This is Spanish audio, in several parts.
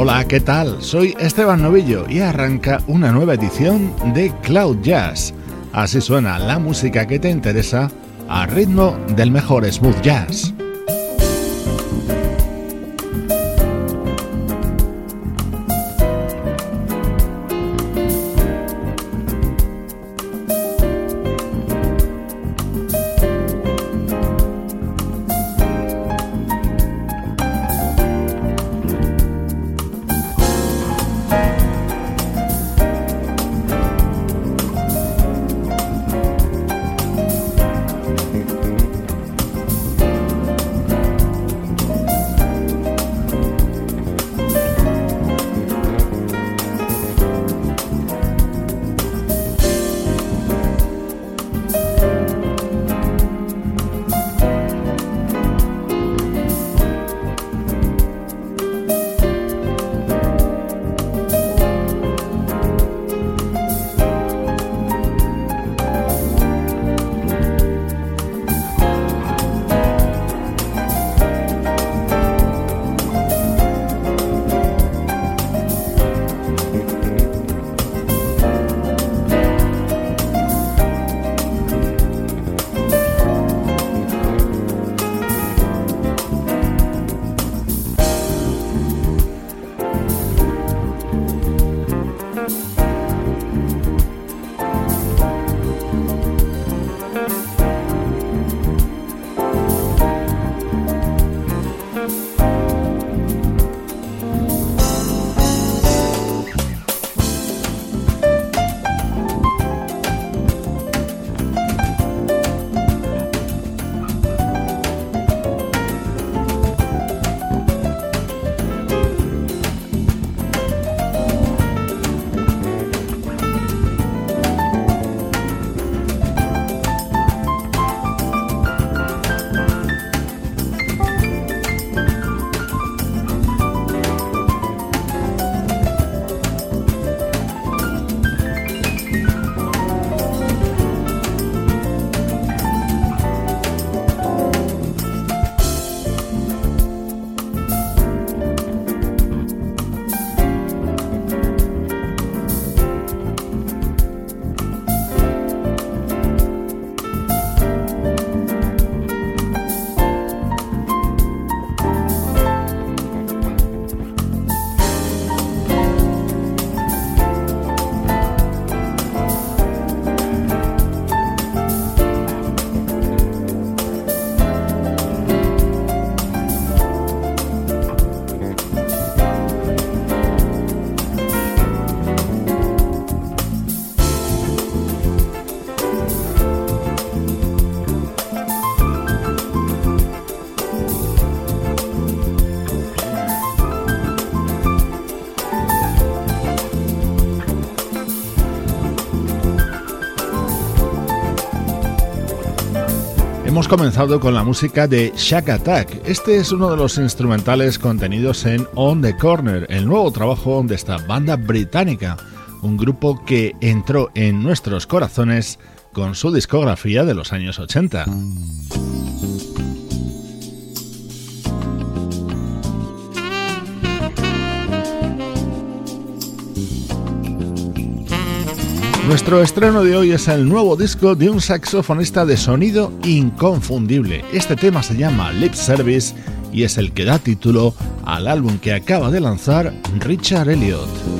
Hola, ¿qué tal? Soy Esteban Novillo y arranca una nueva edición de Cloud Jazz. Así suena la música que te interesa a ritmo del mejor smooth jazz. Comenzado con la música de Shack Attack. Este es uno de los instrumentales contenidos en On the Corner, el nuevo trabajo de esta banda británica, un grupo que entró en nuestros corazones con su discografía de los años 80. Nuestro estreno de hoy es el nuevo disco de un saxofonista de sonido inconfundible. Este tema se llama Lip Service y es el que da título al álbum que acaba de lanzar Richard Elliot.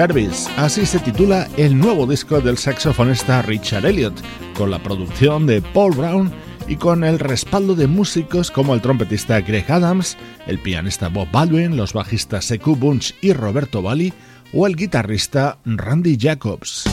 Service. Así se titula el nuevo disco del saxofonista Richard Elliott, con la producción de Paul Brown y con el respaldo de músicos como el trompetista Greg Adams, el pianista Bob Baldwin, los bajistas Sekou Bunch y Roberto Bali o el guitarrista Randy Jacobs.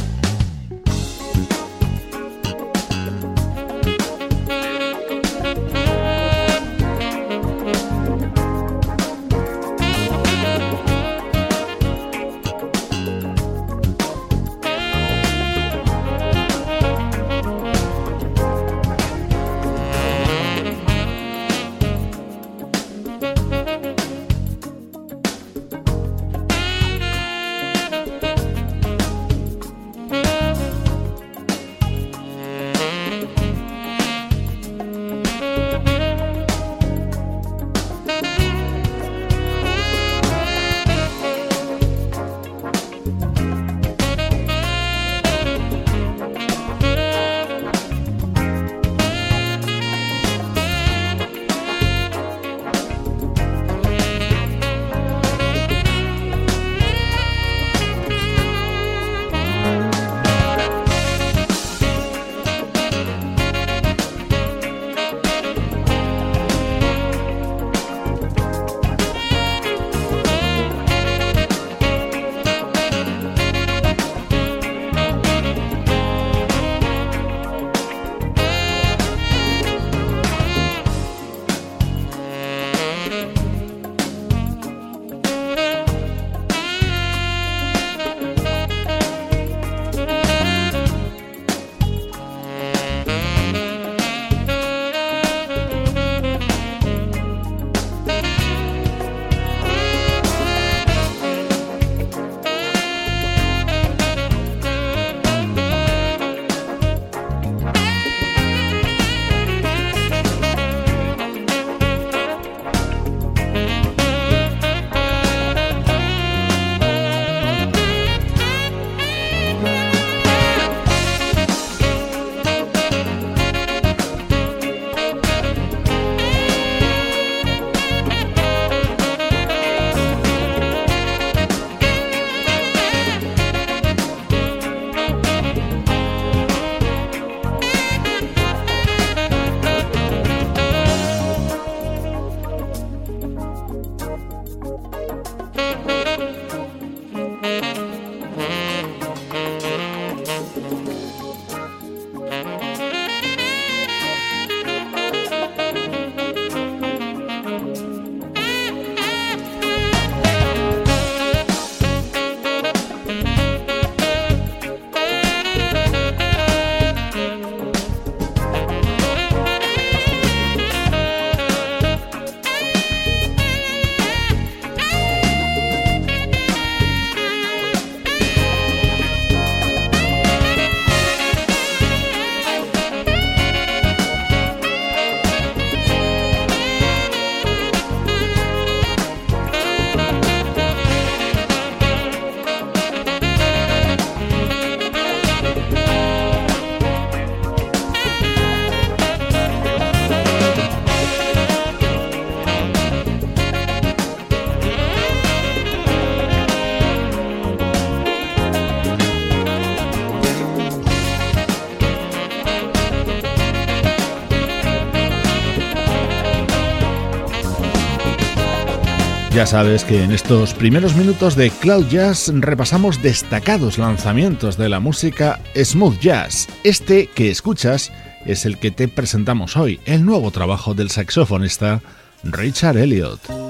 Ya sabes que en estos primeros minutos de Cloud Jazz repasamos destacados lanzamientos de la música smooth jazz. Este que escuchas es el que te presentamos hoy, el nuevo trabajo del saxofonista Richard Elliott.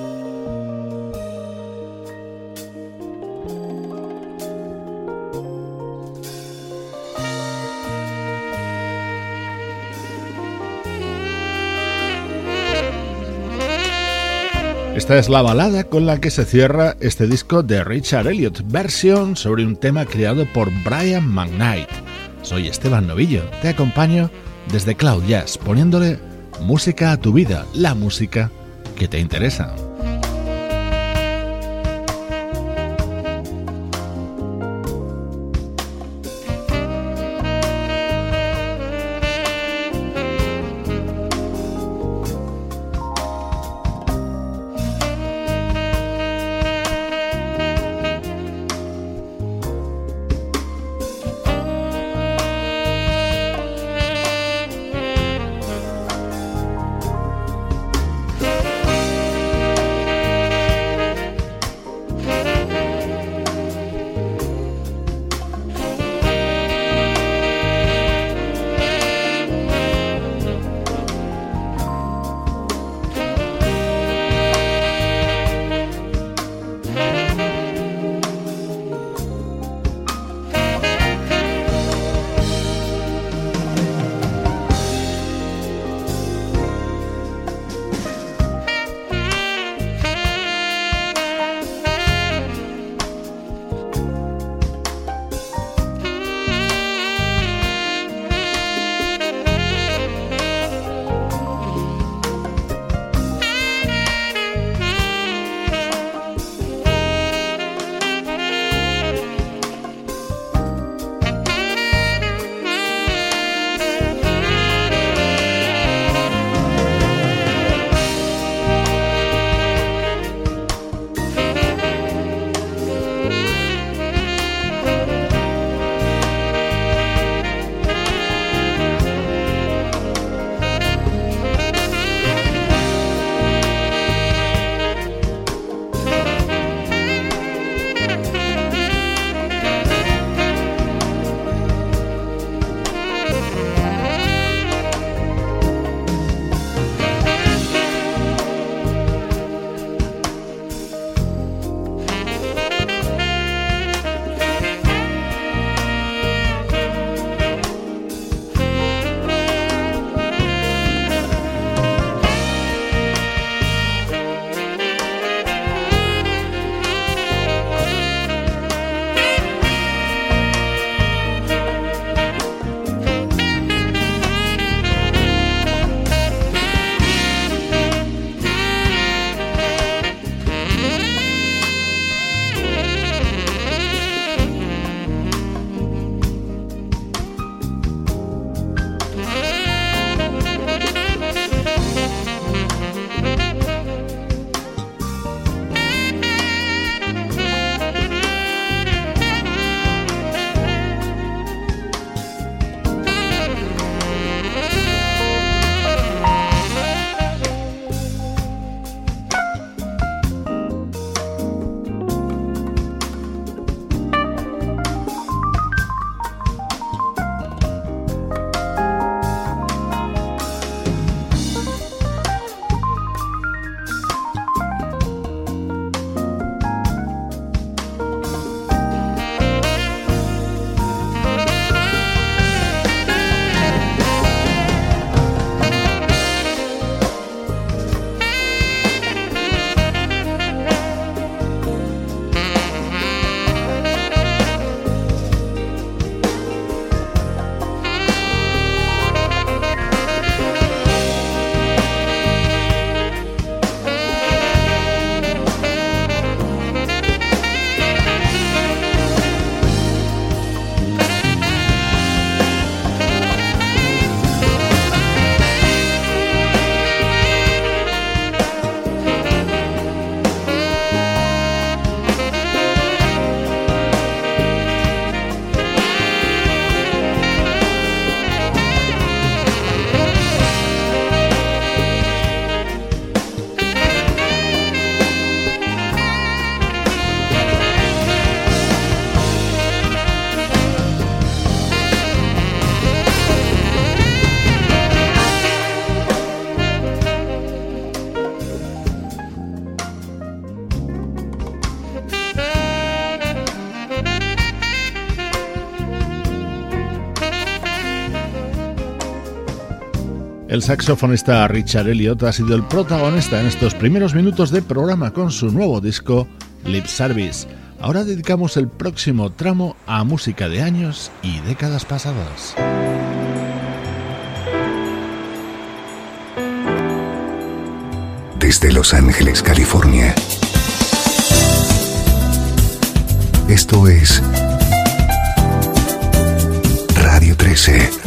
Esta es la balada con la que se cierra este disco de Richard Elliott, versión sobre un tema creado por Brian McKnight. Soy Esteban Novillo, te acompaño desde Cloud Jazz, poniéndole música a tu vida, la música que te interesa. Saxofonista Richard Elliot ha sido el protagonista en estos primeros minutos de programa con su nuevo disco Lip Service. Ahora dedicamos el próximo tramo a música de años y décadas pasadas. Desde Los Ángeles, California. Esto es Radio 13.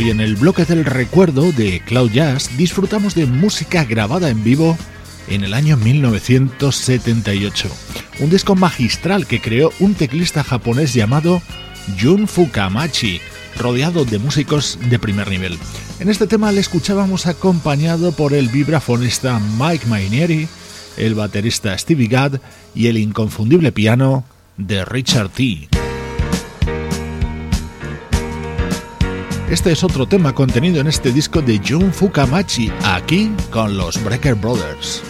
Hoy en el bloque del recuerdo de Cloud Jazz disfrutamos de música grabada en vivo en el año 1978. Un disco magistral que creó un teclista japonés llamado Jun Fukamachi, rodeado de músicos de primer nivel. En este tema le escuchábamos acompañado por el vibrafonista Mike Mainieri, el baterista Stevie Gadd y el inconfundible piano de Richard T. Este es otro tema contenido en este disco de Jun Fukamachi, aquí con los Breaker Brothers.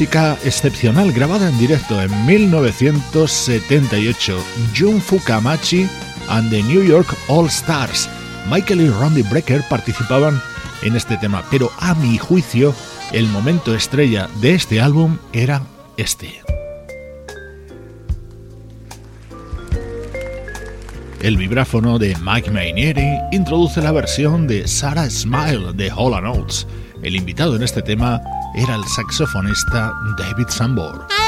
Música excepcional grabada en directo en 1978. Jun Fukamachi and the New York All Stars. Michael y Randy Brecker participaban en este tema, pero a mi juicio, el momento estrella de este álbum era este. El vibráfono de Mike Mainieri introduce la versión de Sarah Smile de Hall Notes. El invitado en este tema era el saxofonista David Sambor.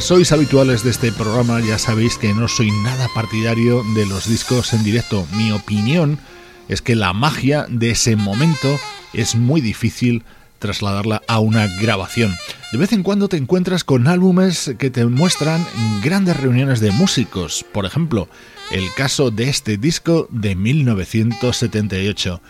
Sois habituales de este programa ya sabéis que no soy nada partidario de los discos en directo. Mi opinión es que la magia de ese momento es muy difícil trasladarla a una grabación. De vez en cuando te encuentras con álbumes que te muestran grandes reuniones de músicos. Por ejemplo, el caso de este disco de 1978,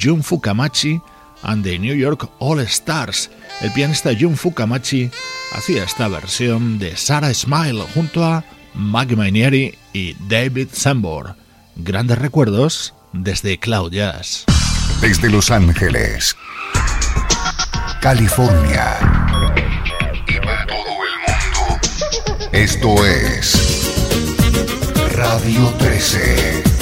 Jun Fukamachi and the New York All Stars. El pianista Jun Fukamachi hacía esta versión de Sarah Smile junto a Maggie Mainieri y David Sambor. Grandes recuerdos desde Cloud Jazz. Desde Los Ángeles, California y para todo el mundo. Esto es Radio 13.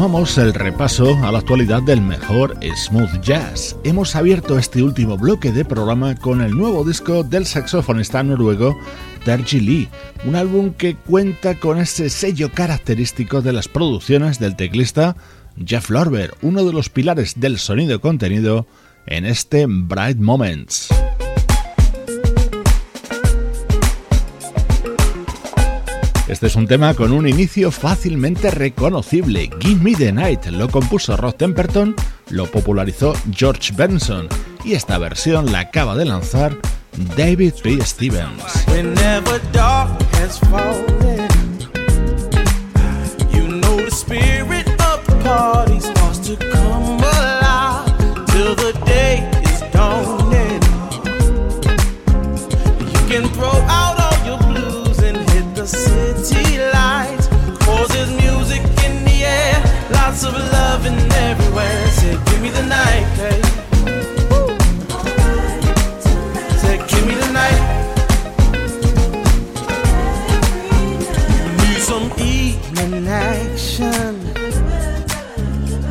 Retomamos el repaso a la actualidad del mejor smooth jazz. Hemos abierto este último bloque de programa con el nuevo disco del saxofonista noruego Terji Lee, un álbum que cuenta con ese sello característico de las producciones del teclista Jeff Lorber, uno de los pilares del sonido contenido en este Bright Moments. Este es un tema con un inicio fácilmente reconocible. Give Me the Night lo compuso Rod Temperton, lo popularizó George Benson y esta versión la acaba de lanzar David P. Stevens. sense of love in everywhere. Said, give me the night, hey. Said, give me the night. Need some evening action.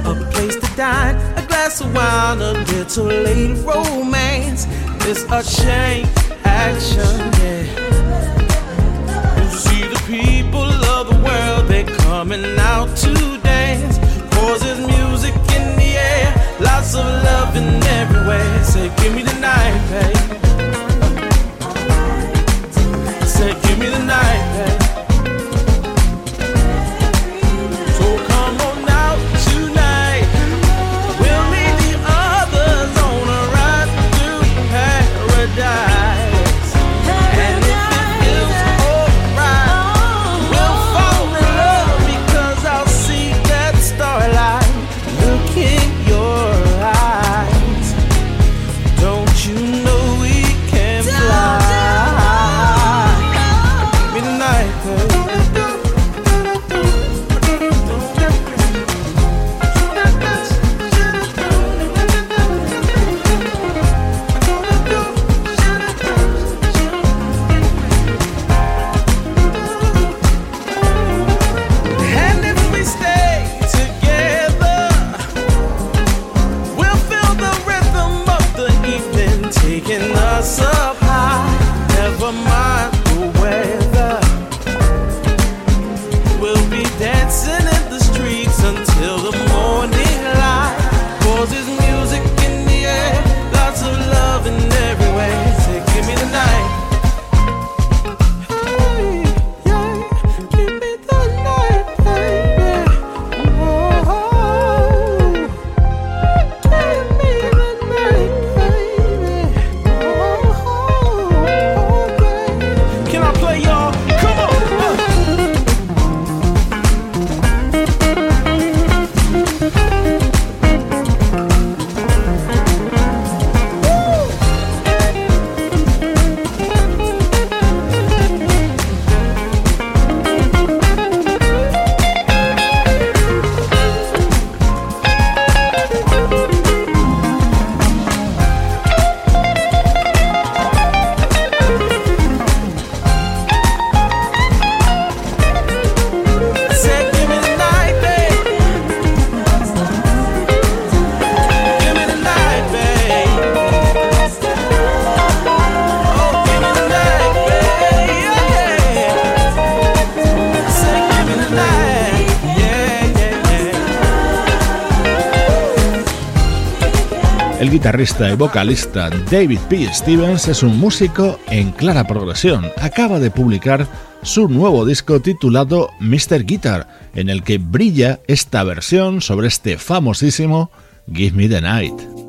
A place to dine, a glass of wine, a little late romance. It's a shame action, yeah. You see the people of the world, they're coming out today there's music in the air, lots of love in everywhere. Say, give me the night, babe. Say, give me the night, guitarrista y vocalista David P. Stevens es un músico en clara progresión. Acaba de publicar su nuevo disco titulado Mr. Guitar, en el que brilla esta versión sobre este famosísimo Give Me the Night.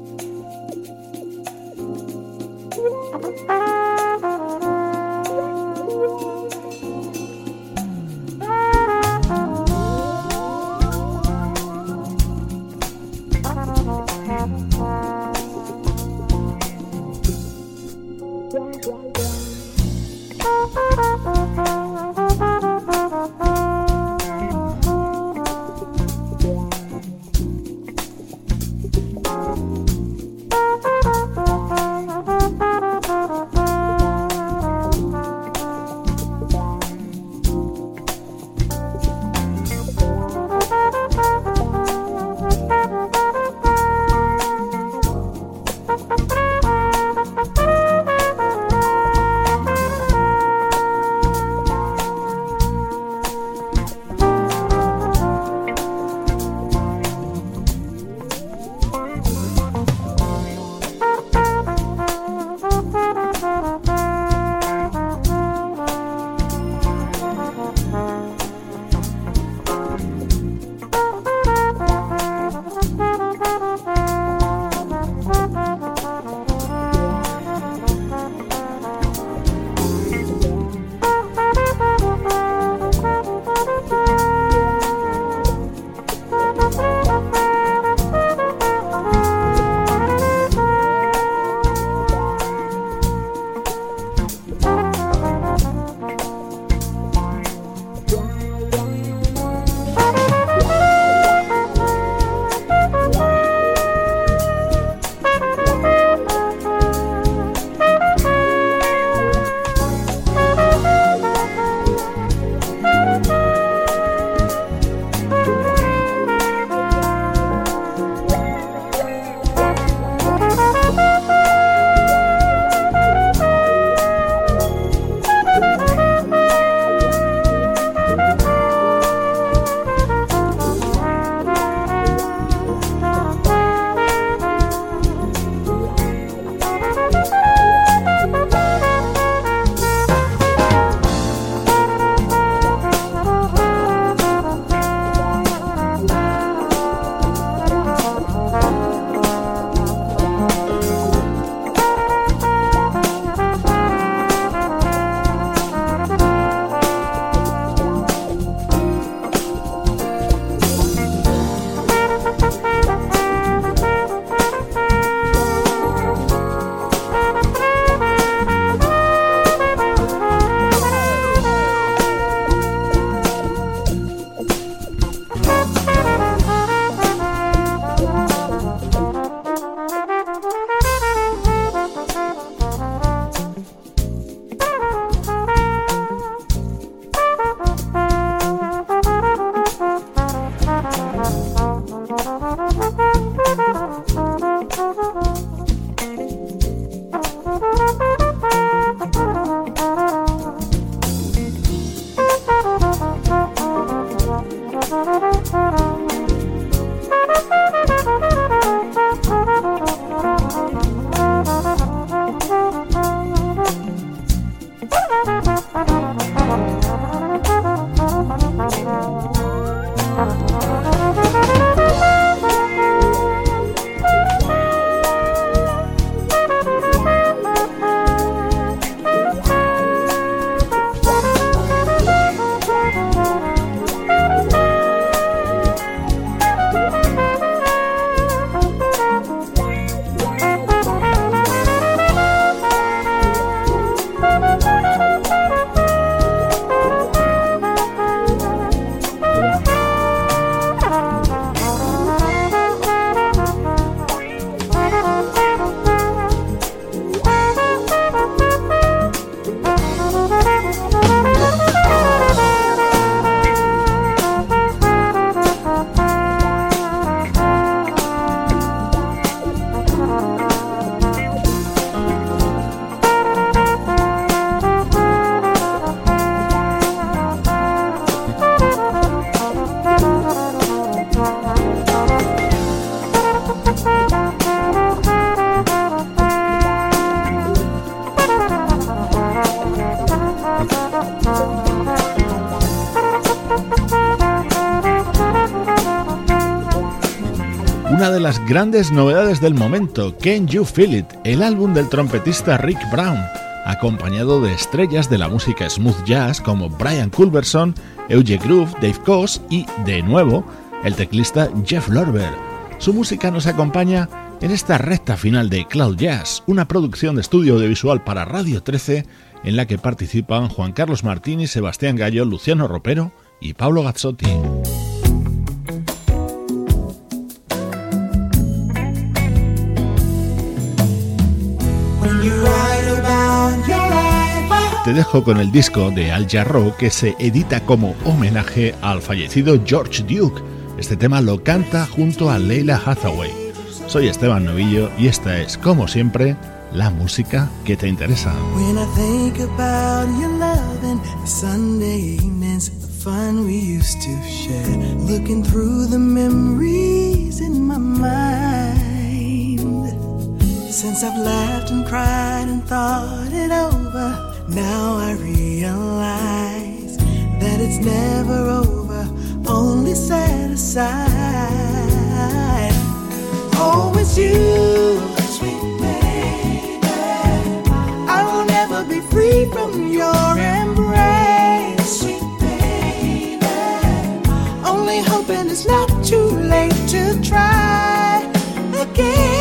Grandes novedades del momento, Can You Feel It, el álbum del trompetista Rick Brown, acompañado de estrellas de la música smooth jazz como Brian Culberson, Euge Groove, Dave Koz y, de nuevo, el teclista Jeff Lorber. Su música nos acompaña en esta recta final de Cloud Jazz, una producción de estudio audiovisual para Radio 13 en la que participan Juan Carlos Martini, Sebastián Gallo, Luciano Ropero y Pablo Gazzotti. Te dejo con el disco de Al Jarreau que se edita como homenaje al fallecido George Duke. Este tema lo canta junto a Leila Hathaway. Soy Esteban Novillo y esta es, como siempre, la música que te interesa. Fun we used to share, looking through the memories in my mind. Since I've laughed and cried and thought it over. Now I realize that it's never over, only set aside. Oh, Always you, sweet baby. I will never be free from your embrace, sweet baby. Only hoping it's not too late to try again.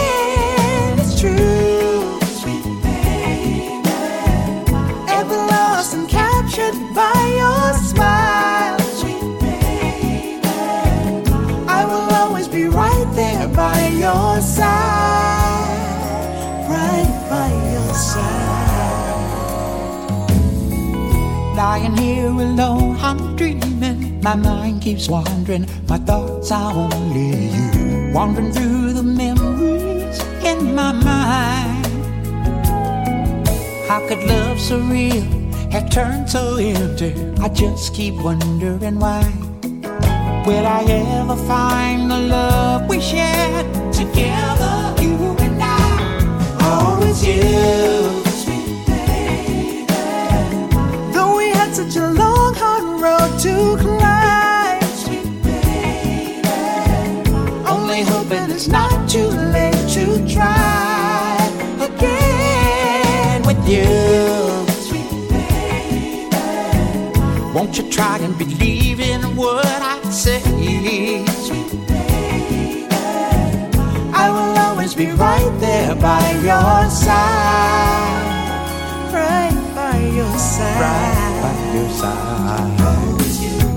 Lying here alone, I'm dreaming. My mind keeps wandering, my thoughts are only you. Wandering through the memories in my mind. How could love so real? have turned so empty. I just keep wondering why. Will I ever find the love we shared together, you and I? Oh, Always you, to climb, sweet baby. Only hoping it's not too late to try again with you. Won't you try and believe in what I say? Sweet baby, I will always be right there by your side. Right by your side. By your side.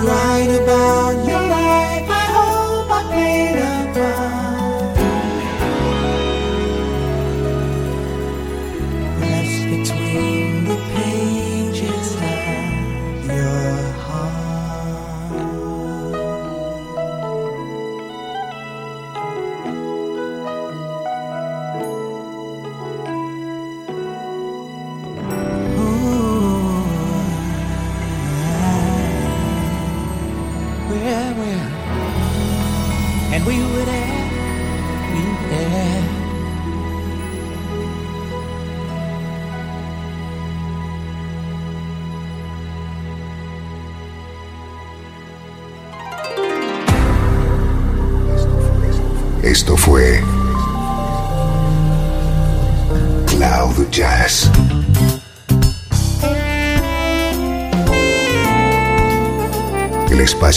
Esto